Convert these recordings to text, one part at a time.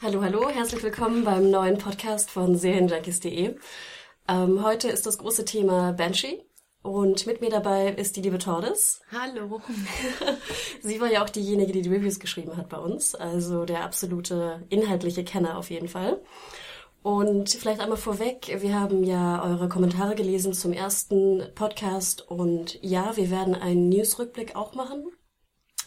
Hallo, hallo, herzlich willkommen beim neuen Podcast von Serienjunkies.de. Ähm, heute ist das große Thema Banshee. Und mit mir dabei ist die liebe Tordes. Hallo. Sie war ja auch diejenige, die die Reviews geschrieben hat bei uns. Also der absolute inhaltliche Kenner auf jeden Fall. Und vielleicht einmal vorweg, wir haben ja eure Kommentare gelesen zum ersten Podcast und ja, wir werden einen Newsrückblick auch machen.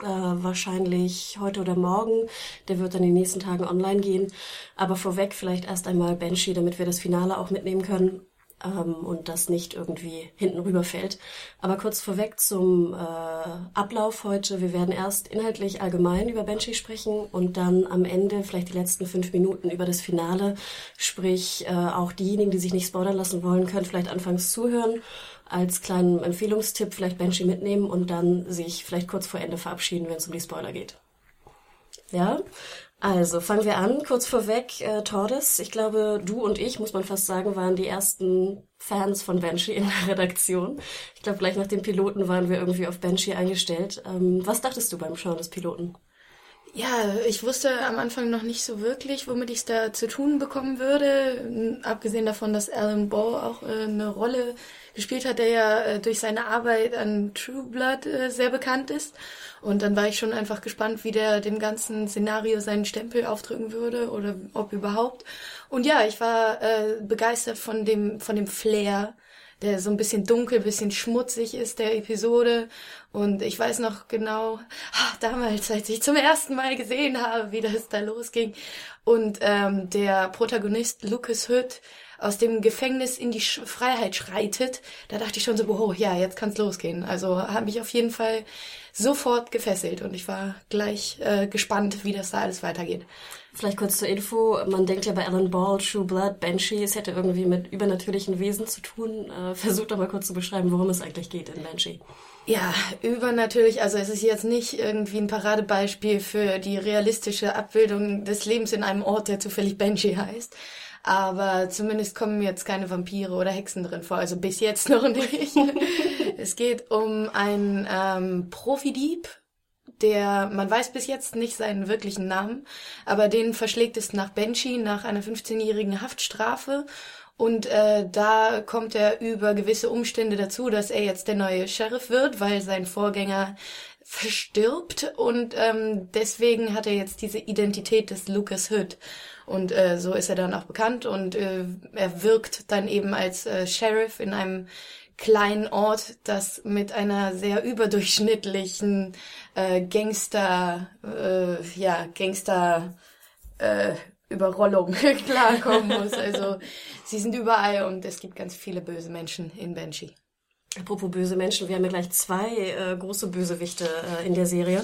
Äh, wahrscheinlich heute oder morgen. Der wird dann in den nächsten Tagen online gehen. Aber vorweg vielleicht erst einmal Banshee, damit wir das Finale auch mitnehmen können ähm, und das nicht irgendwie hinten rüberfällt. Aber kurz vorweg zum äh, Ablauf heute. Wir werden erst inhaltlich allgemein über Banshee sprechen und dann am Ende vielleicht die letzten fünf Minuten über das Finale. Sprich, äh, auch diejenigen, die sich nicht spoilern lassen wollen, können vielleicht anfangs zuhören als kleinen Empfehlungstipp vielleicht Banshee mitnehmen und dann sich vielleicht kurz vor Ende verabschieden, wenn es um die Spoiler geht. Ja, also fangen wir an. Kurz vorweg, äh, Tordes. Ich glaube, du und ich, muss man fast sagen, waren die ersten Fans von Banshee in der Redaktion. Ich glaube, gleich nach dem Piloten waren wir irgendwie auf Banshee eingestellt. Ähm, was dachtest du beim Schauen des Piloten? Ja, ich wusste am Anfang noch nicht so wirklich, womit ich es da zu tun bekommen würde. Abgesehen davon, dass Alan Ball auch äh, eine Rolle gespielt hat, der ja äh, durch seine Arbeit an True Blood äh, sehr bekannt ist. Und dann war ich schon einfach gespannt, wie der dem ganzen Szenario seinen Stempel aufdrücken würde oder ob überhaupt. Und ja, ich war äh, begeistert von dem, von dem Flair, der so ein bisschen dunkel, bisschen schmutzig ist, der Episode. Und ich weiß noch genau, ach, damals, als ich zum ersten Mal gesehen habe, wie das da losging. Und ähm, der Protagonist Lucas Hood aus dem Gefängnis in die Freiheit schreitet, da dachte ich schon so, oh ja, jetzt kann's losgehen. Also hat mich auf jeden Fall sofort gefesselt und ich war gleich äh, gespannt, wie das da alles weitergeht. Vielleicht kurz zur Info. Man denkt ja bei Alan Ball, True Blood, Banshee, es hätte irgendwie mit übernatürlichen Wesen zu tun. Äh, versucht doch mal kurz zu beschreiben, worum es eigentlich geht in Banshee. Ja, übernatürlich. Also es ist jetzt nicht irgendwie ein Paradebeispiel für die realistische Abbildung des Lebens in einem Ort, der zufällig Banshee heißt. Aber zumindest kommen jetzt keine Vampire oder Hexen drin vor. Also bis jetzt noch nicht. es geht um einen ähm, Profidieb, der, man weiß bis jetzt nicht seinen wirklichen Namen, aber den verschlägt es nach Banshee nach einer 15-jährigen Haftstrafe. Und äh, da kommt er über gewisse Umstände dazu, dass er jetzt der neue Sheriff wird, weil sein Vorgänger verstirbt und ähm, deswegen hat er jetzt diese Identität des Lucas Hood. Und äh, so ist er dann auch bekannt und äh, er wirkt dann eben als äh, Sheriff in einem kleinen Ort, das mit einer sehr überdurchschnittlichen äh, Gangster, äh, ja, Gangster äh, Überrollung klarkommen muss. Also sie sind überall und es gibt ganz viele böse Menschen in Banshee. Apropos böse Menschen, wir haben ja gleich zwei äh, große Bösewichte äh, in der Serie.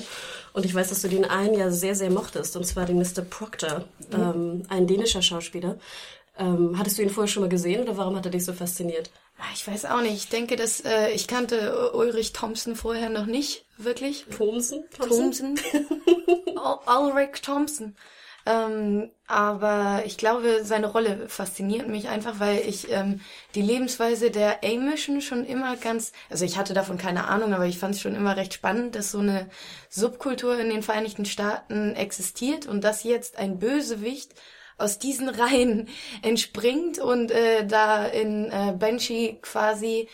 Und ich weiß, dass du den einen ja sehr, sehr mochtest, und zwar den Mr. Proctor, mhm. ähm, ein dänischer Schauspieler. Ähm, hattest du ihn vorher schon mal gesehen oder warum hat er dich so fasziniert? Ah, ich weiß auch nicht. Ich denke, dass äh, ich kannte Ulrich Thompson vorher noch nicht wirklich. Thompson? Thompson. Ulrich Thompson. Ähm, aber ich glaube, seine Rolle fasziniert mich einfach, weil ich ähm, die Lebensweise der Amischen schon immer ganz, also ich hatte davon keine Ahnung, aber ich fand es schon immer recht spannend, dass so eine Subkultur in den Vereinigten Staaten existiert und dass jetzt ein Bösewicht aus diesen Reihen entspringt und äh, da in äh, Banshee quasi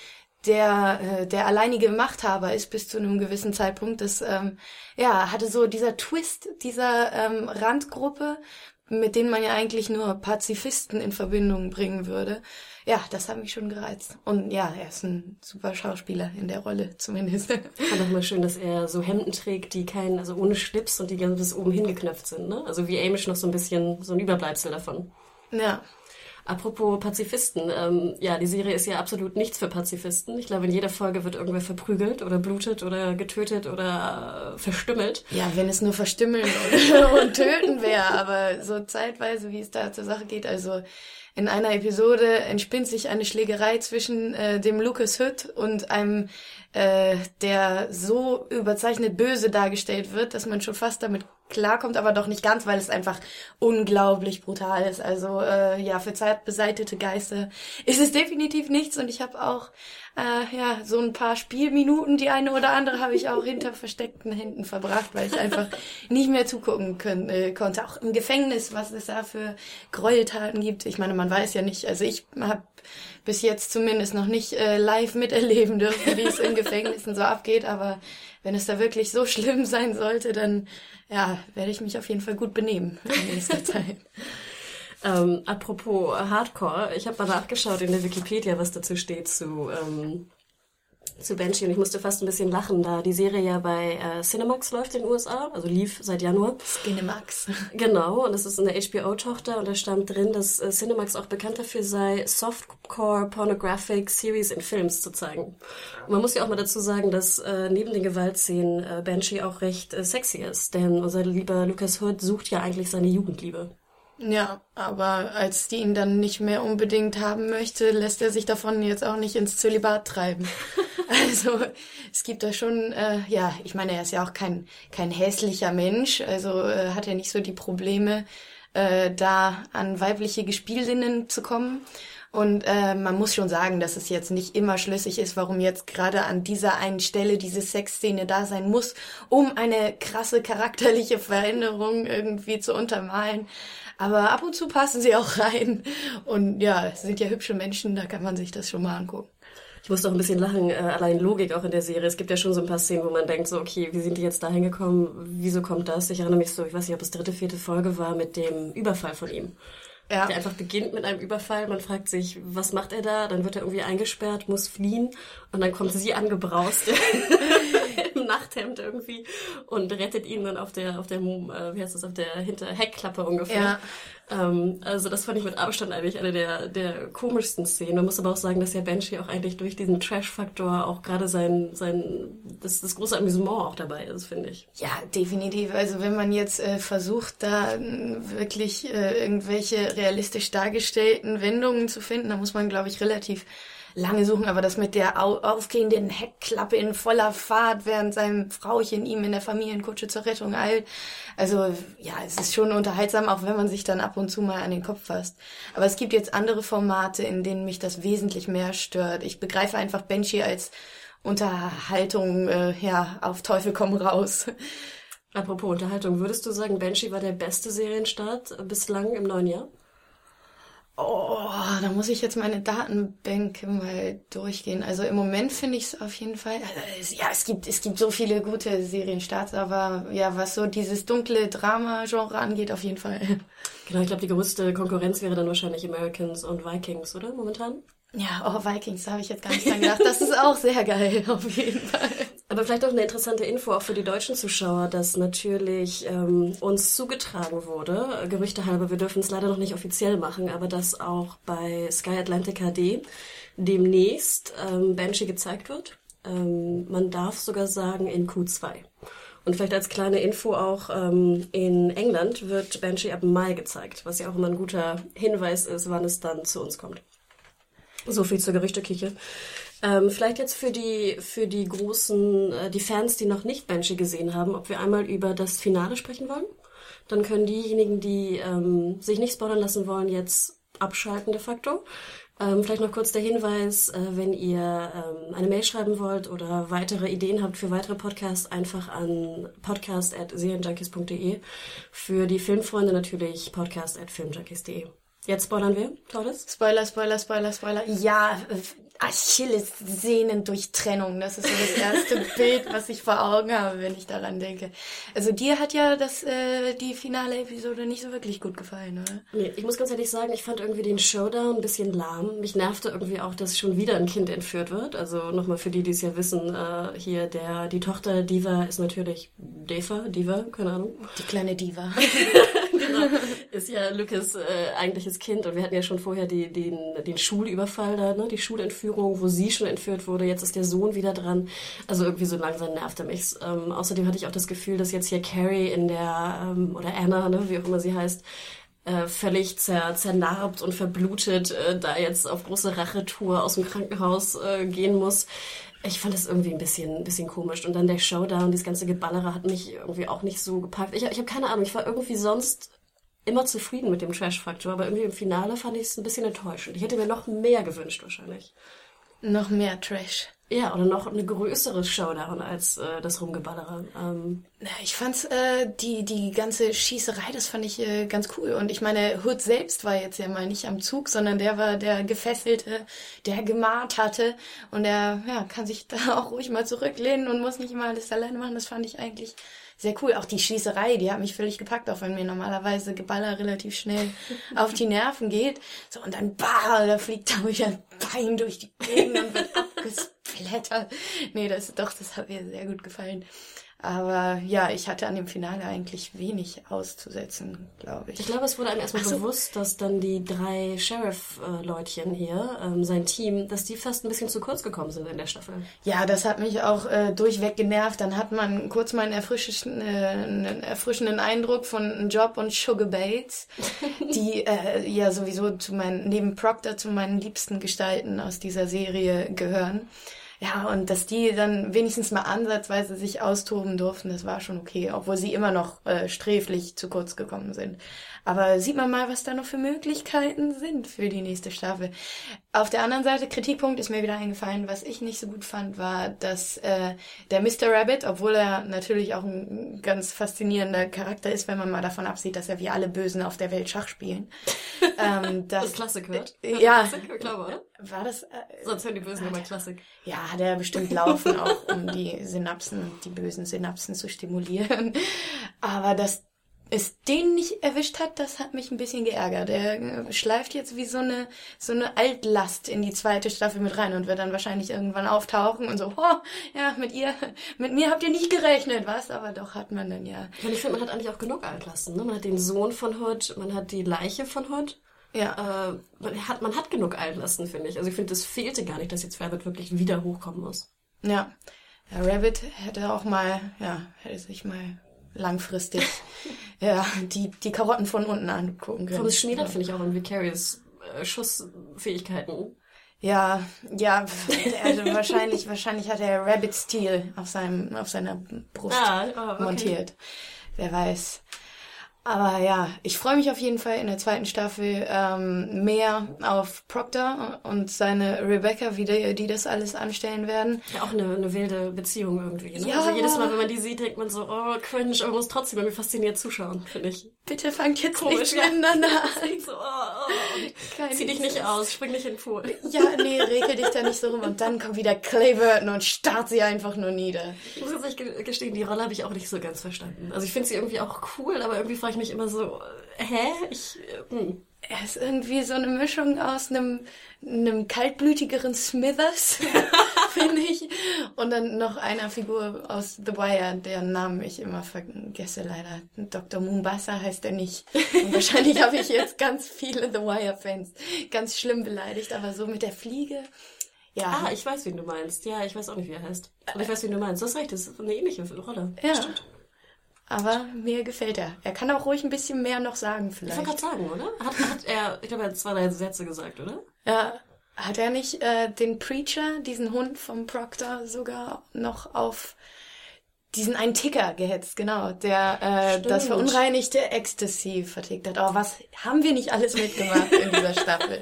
der äh, der alleinige Machthaber ist bis zu einem gewissen Zeitpunkt. Das ähm, ja hatte so dieser Twist dieser ähm, Randgruppe, mit denen man ja eigentlich nur Pazifisten in Verbindung bringen würde. Ja, das hat mich schon gereizt. Und ja, er ist ein super Schauspieler in der Rolle zumindest. Fand auch mal schön, dass er so Hemden trägt, die keinen, also ohne Schlips und die ganz bis oben hingeknöpft sind, ne? Also wie Amish noch so ein bisschen so ein Überbleibsel davon. Ja. Apropos Pazifisten, ähm, ja, die Serie ist ja absolut nichts für Pazifisten. Ich glaube, in jeder Folge wird irgendwer verprügelt oder blutet oder getötet oder äh, verstümmelt. Ja, wenn es nur verstümmeln und, und töten wäre, aber so zeitweise, wie es da zur Sache geht, also in einer Episode entspinnt sich eine Schlägerei zwischen äh, dem Lucas Hood und einem, äh, der so überzeichnet böse dargestellt wird, dass man schon fast damit klarkommt, aber doch nicht ganz, weil es einfach unglaublich brutal ist. Also äh, ja, für Zeit beseitete Geister ist es definitiv nichts und ich habe auch äh, ja so ein paar Spielminuten, die eine oder andere habe ich auch hinter versteckten Händen verbracht, weil ich einfach nicht mehr zugucken können, äh, konnte. Auch im Gefängnis, was es da für Gräueltaten gibt. Ich meine, man weiß ja nicht. Also ich habe bis jetzt zumindest noch nicht äh, live miterleben dürfen, wie es in Gefängnissen so abgeht, aber wenn es da wirklich so schlimm sein sollte, dann ja, werde ich mich auf jeden Fall gut benehmen in nächster Zeit. Ähm, apropos Hardcore, ich habe mal nachgeschaut in der Wikipedia, was dazu steht zu, ähm, zu Banshee und ich musste fast ein bisschen lachen, da die Serie ja bei äh, Cinemax läuft in den USA, also lief seit Januar. Cinemax. Genau, und das ist eine HBO-Tochter und da stand drin, dass äh, Cinemax auch bekannt dafür sei, Softcore Pornographic Series in Films zu zeigen. Und man muss ja auch mal dazu sagen, dass äh, neben den Gewaltszenen äh, Banshee auch recht äh, sexy ist, denn unser lieber Lucas Hood sucht ja eigentlich seine Jugendliebe. Ja, aber als die ihn dann nicht mehr unbedingt haben möchte, lässt er sich davon jetzt auch nicht ins Zölibat treiben. also es gibt da schon, äh, ja, ich meine, er ist ja auch kein, kein hässlicher Mensch, also äh, hat er nicht so die Probleme, äh, da an weibliche Gespielinnen zu kommen. Und äh, man muss schon sagen, dass es jetzt nicht immer schlüssig ist, warum jetzt gerade an dieser einen Stelle diese Sexszene da sein muss, um eine krasse charakterliche Veränderung irgendwie zu untermalen. Aber ab und zu passen sie auch rein. Und ja, es sind ja hübsche Menschen, da kann man sich das schon mal angucken. Ich musste auch ein bisschen lachen, äh, allein Logik auch in der Serie. Es gibt ja schon so ein paar Szenen, wo man denkt, so, okay, wie sind die jetzt da hingekommen? Wieso kommt das? Ich erinnere mich so, ich weiß nicht, ob es dritte, vierte Folge war mit dem Überfall von ihm. Ja. Der einfach beginnt mit einem Überfall. Man fragt sich, was macht er da? Dann wird er irgendwie eingesperrt, muss fliehen. Und dann kommt sie angebraust Nachthemd irgendwie und rettet ihn dann auf der, auf der, äh, wie heißt das, auf der hinter Heckklappe ungefähr. Ja. Ähm, also das fand ich mit Abstand eigentlich eine der, der komischsten Szenen. Man muss aber auch sagen, dass ja Banshee auch eigentlich durch diesen Trash-Faktor auch gerade sein, sein, das, das große Amüsement auch dabei ist, finde ich. Ja, definitiv. Also wenn man jetzt äh, versucht, da äh, wirklich äh, irgendwelche realistisch dargestellten Wendungen zu finden, dann muss man, glaube ich, relativ lange suchen, aber das mit der aufgehenden Heckklappe in voller Fahrt, während sein Frauchen ihm in der Familienkutsche zur Rettung eilt. Also ja, es ist schon unterhaltsam, auch wenn man sich dann ab und zu mal an den Kopf fasst. Aber es gibt jetzt andere Formate, in denen mich das wesentlich mehr stört. Ich begreife einfach Benji als Unterhaltung, äh, ja, auf Teufel komm raus. Apropos Unterhaltung, würdest du sagen, Banshee war der beste Serienstart bislang im neuen Jahr? Oh, da muss ich jetzt meine Datenbänke mal durchgehen. Also im Moment finde ich es auf jeden Fall. Also ja, es gibt es gibt so viele gute Serienstarts, aber ja, was so dieses dunkle Drama-Genre angeht, auf jeden Fall. Genau, ich glaube, die größte Konkurrenz wäre dann wahrscheinlich Americans und Vikings, oder momentan? Ja, oh, Vikings, da habe ich jetzt gar nicht dran gedacht. Das ist auch sehr geil, auf jeden Fall. Aber vielleicht auch eine interessante Info auch für die deutschen Zuschauer, dass natürlich ähm, uns zugetragen wurde, Gerüchte halber, wir dürfen es leider noch nicht offiziell machen, aber dass auch bei Sky Atlantic HD demnächst ähm, Banshee gezeigt wird. Ähm, man darf sogar sagen in Q2. Und vielleicht als kleine Info auch, ähm, in England wird Banshee ab Mai gezeigt, was ja auch immer ein guter Hinweis ist, wann es dann zu uns kommt. So viel zur Gerüchteküche. Ähm, vielleicht jetzt für die, für die großen, äh, die Fans, die noch nicht Banshee gesehen haben, ob wir einmal über das Finale sprechen wollen. Dann können diejenigen, die ähm, sich nicht spoilern lassen wollen, jetzt abschalten de facto. Ähm, vielleicht noch kurz der Hinweis, äh, wenn ihr ähm, eine Mail schreiben wollt oder weitere Ideen habt für weitere Podcasts, einfach an podcast.serienjunkies.de. Für die Filmfreunde natürlich podcast.filmjunkies.de. Jetzt spoilern wir, Torres? Spoiler, Spoiler, Spoiler, Spoiler. Ja, Achilles Sehnen durch Trennung. Das ist so das erste Bild, was ich vor Augen habe, wenn ich daran denke. Also dir hat ja das, äh, die finale Episode nicht so wirklich gut gefallen, oder? Nee, ich muss ganz ehrlich sagen, ich fand irgendwie den Showdown ein bisschen lahm. Mich nervte irgendwie auch, dass schon wieder ein Kind entführt wird. Also nochmal für die, die es ja wissen, äh, hier der, die Tochter Diva ist natürlich Deva, Diva, keine Ahnung. Die kleine Diva. ist ja Lucas äh, eigentliches Kind und wir hatten ja schon vorher die, den, den Schulüberfall da, ne? die Schulentführung, wo sie schon entführt wurde. Jetzt ist der Sohn wieder dran. Also irgendwie so langsam nervt er mich. Ähm, außerdem hatte ich auch das Gefühl, dass jetzt hier Carrie in der, ähm, oder Anna, ne? wie auch immer sie heißt, äh, völlig zer, zernarbt und verblutet äh, da jetzt auf große Rachetour aus dem Krankenhaus äh, gehen muss. Ich fand das irgendwie ein bisschen, ein bisschen komisch. Und dann der Showdown, dieses ganze Geballere hat mich irgendwie auch nicht so gepackt. Ich, ich habe keine Ahnung, ich war irgendwie sonst immer zufrieden mit dem Trash-Faktor, aber irgendwie im Finale fand ich es ein bisschen enttäuschend. Ich hätte mir noch mehr gewünscht wahrscheinlich. Noch mehr Trash. Ja, oder noch eine größere Showdown als äh, das Rumgeballere. Ähm, ich fand's, äh, die, die ganze Schießerei, das fand ich äh, ganz cool. Und ich meine, Hood selbst war jetzt ja mal nicht am Zug, sondern der war der Gefesselte, der gemahnt hatte. Und der ja, kann sich da auch ruhig mal zurücklehnen und muss nicht immer alles alleine machen. Das fand ich eigentlich sehr cool. Auch die Schießerei, die hat mich völlig gepackt, auch wenn mir normalerweise Geballer relativ schnell auf die Nerven geht. So, und dann, bah, da fliegt da wieder ein Bein durch die Gegend und wird abgesplattert. Nee, das, doch, das hat mir sehr gut gefallen. Aber ja, ich hatte an dem Finale eigentlich wenig auszusetzen, glaube ich. Ich glaube, es wurde einem erstmal so. bewusst, dass dann die drei Sheriff-Leutchen hier, ähm, sein Team, dass die fast ein bisschen zu kurz gekommen sind in der Staffel. Ja, das hat mich auch äh, durchweg genervt. Dann hat man kurz mal einen erfrischenden, äh, einen erfrischenden Eindruck von Job und Sugar Bates, die äh, ja sowieso zu meinen, neben Proctor zu meinen liebsten Gestalten aus dieser Serie gehören. Ja, und dass die dann wenigstens mal ansatzweise sich austoben durften, das war schon okay, obwohl sie immer noch äh, sträflich zu kurz gekommen sind. Aber sieht man mal, was da noch für Möglichkeiten sind für die nächste Staffel. Auf der anderen Seite, Kritikpunkt ist mir wieder eingefallen, was ich nicht so gut fand, war, dass äh, der Mr. Rabbit, obwohl er natürlich auch ein ganz faszinierender Charakter ist, wenn man mal davon absieht, dass er wie alle Bösen auf der Welt Schach spielen. ähm, dass, das Klassik wird. Ja. Klassik, glaube, oder? War das? Äh, Sonst hören die Bösen immer Klassik. Ja, hat er bestimmt laufen, auch um die Synapsen, die bösen Synapsen zu stimulieren. Aber das es den nicht erwischt hat, das hat mich ein bisschen geärgert. Er äh, schleift jetzt wie so eine, so eine Altlast in die zweite Staffel mit rein und wird dann wahrscheinlich irgendwann auftauchen und so, oh, ja, mit ihr, mit mir habt ihr nicht gerechnet, was? Aber doch hat man dann ja. Und ich finde, man hat eigentlich auch genug Altlasten, ne? Man hat den Sohn von Hood, man hat die Leiche von Hood. Ja. Äh, man, hat, man hat genug Altlasten, finde ich. Also ich finde, das fehlte gar nicht, dass jetzt Rabbit wirklich wieder hochkommen muss. Ja. Ja, Rabbit hätte auch mal, ja, hätte sich mal langfristig ja, die, die Karotten von unten angucken können. Thomas Schneider finde ich auch in Vicarious äh, Schussfähigkeiten. Ja, ja, also wahrscheinlich, wahrscheinlich hat er Rabbit Steel auf seinem, auf seiner Brust ah, oh, okay. montiert. Wer weiß. Aber ja, ich freue mich auf jeden Fall in der zweiten Staffel ähm, mehr auf Proctor und seine Rebecca, wie die, die das alles anstellen werden. Ja, auch eine, eine wilde Beziehung irgendwie. Ne? Ja. Also jedes Mal, wenn man die sieht, denkt man so, oh, cringe, aber man muss trotzdem irgendwie fasziniert zuschauen, finde ich. Bitte fangt jetzt Komisch, nicht miteinander an. So, oh, oh. Zieh dich nicht aus, spring nicht in den Pool. Ja, nee, regel dich da nicht so rum. Und dann kommt wieder Clay Burton und starrt sie einfach nur nieder. Ich muss jetzt nicht gestehen, die Rolle habe ich auch nicht so ganz verstanden. Also ich finde sie irgendwie auch cool, aber irgendwie frage ich mich immer so, hä? Ich, hm. Er ist irgendwie so eine Mischung aus einem, einem kaltblütigeren Smithers, finde ich. Und dann noch einer Figur aus The Wire, deren Namen ich immer vergesse leider. Dr. Mombasa heißt er nicht. Und wahrscheinlich habe ich jetzt ganz viele The Wire-Fans ganz schlimm beleidigt, aber so mit der Fliege. Ja. Ah, ich weiß, wen du meinst. Ja, ich weiß auch nicht, wie er heißt. Aber ich weiß, wen du meinst. Du hast recht, das ist eine ähnliche Rolle. Ja. Stimmt. Aber mir gefällt er. Er kann auch ruhig ein bisschen mehr noch sagen, vielleicht. Ich wollte gerade sagen, oder? Hat, hat er, ich glaube, er hat zwei, drei Sätze gesagt, oder? Ja. Hat er nicht äh, den Preacher, diesen Hund vom Proctor, sogar noch auf diesen einen Ticker gehetzt, genau, der äh, das verunreinigte Ecstasy vertickt hat. Oh, was haben wir nicht alles mitgemacht in dieser Staffel?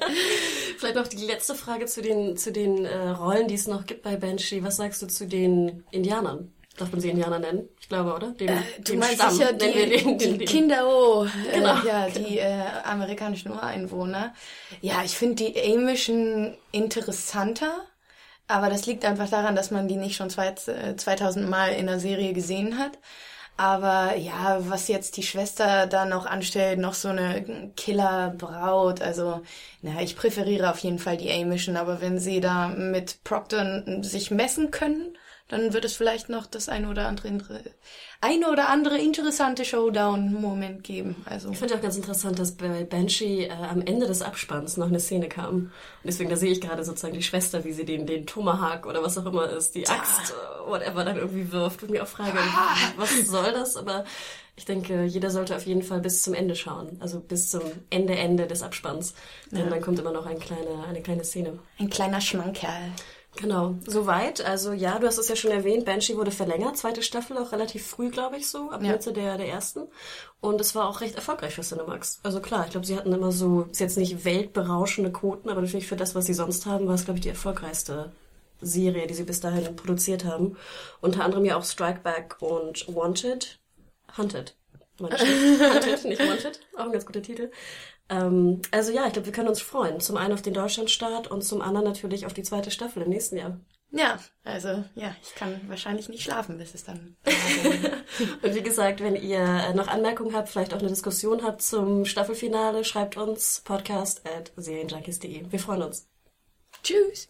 Vielleicht noch die letzte Frage zu den zu den äh, Rollen, die es noch gibt bei Banshee. Was sagst du zu den Indianern? Darf man sie Indianer nennen? Ich glaube, oder? Den, äh, du meinst Stamm, sicher die, den, den, die Kinder, oh, genau, äh, ja, genau. die äh, amerikanischen Ureinwohner. Ja, ich finde die Amischen interessanter, aber das liegt einfach daran, dass man die nicht schon zwei, 2000 Mal in der Serie gesehen hat. Aber ja, was jetzt die Schwester da noch anstellt, noch so eine Killerbraut, also, na, ich präferiere auf jeden Fall die Amischen, aber wenn sie da mit Proctor sich messen können, dann wird es vielleicht noch das ein oder andere, ein oder andere interessante Showdown-Moment geben. Also. Ich finde auch ganz interessant, dass bei Banshee äh, am Ende des Abspanns noch eine Szene kam. Und deswegen, da sehe ich gerade sozusagen die Schwester, wie sie den, den Tomahawk oder was auch immer ist, die Axt, äh, whatever, dann irgendwie wirft und mir auch frage, was soll das? Aber ich denke, jeder sollte auf jeden Fall bis zum Ende schauen. Also bis zum Ende, Ende des Abspanns. Denn ja. dann kommt immer noch ein kleine, eine kleine Szene. Ein kleiner Schmankerl. Genau, soweit. Also ja, du hast es ja schon erwähnt, Banshee wurde verlängert, zweite Staffel, auch relativ früh, glaube ich, so, ab ja. Mitte der, der ersten. Und es war auch recht erfolgreich für Cinemax. Also klar, ich glaube, sie hatten immer so, ist jetzt nicht weltberauschende Quoten, aber natürlich für das, was sie sonst haben, war es, glaube ich, die erfolgreichste Serie, die sie bis dahin produziert haben. Unter anderem ja auch Strike Back und Wanted. Hunted. Hunted, nicht Wanted. Auch ein ganz guter Titel. Ähm, also ja, ich glaube, wir können uns freuen. Zum einen auf den Deutschlandstart und zum anderen natürlich auf die zweite Staffel im nächsten Jahr. Ja, also ja, ich kann wahrscheinlich nicht schlafen, bis es dann. und wie gesagt, wenn ihr noch Anmerkungen habt, vielleicht auch eine Diskussion habt zum Staffelfinale, schreibt uns podcast at serienjunkies.de. Wir freuen uns. Tschüss.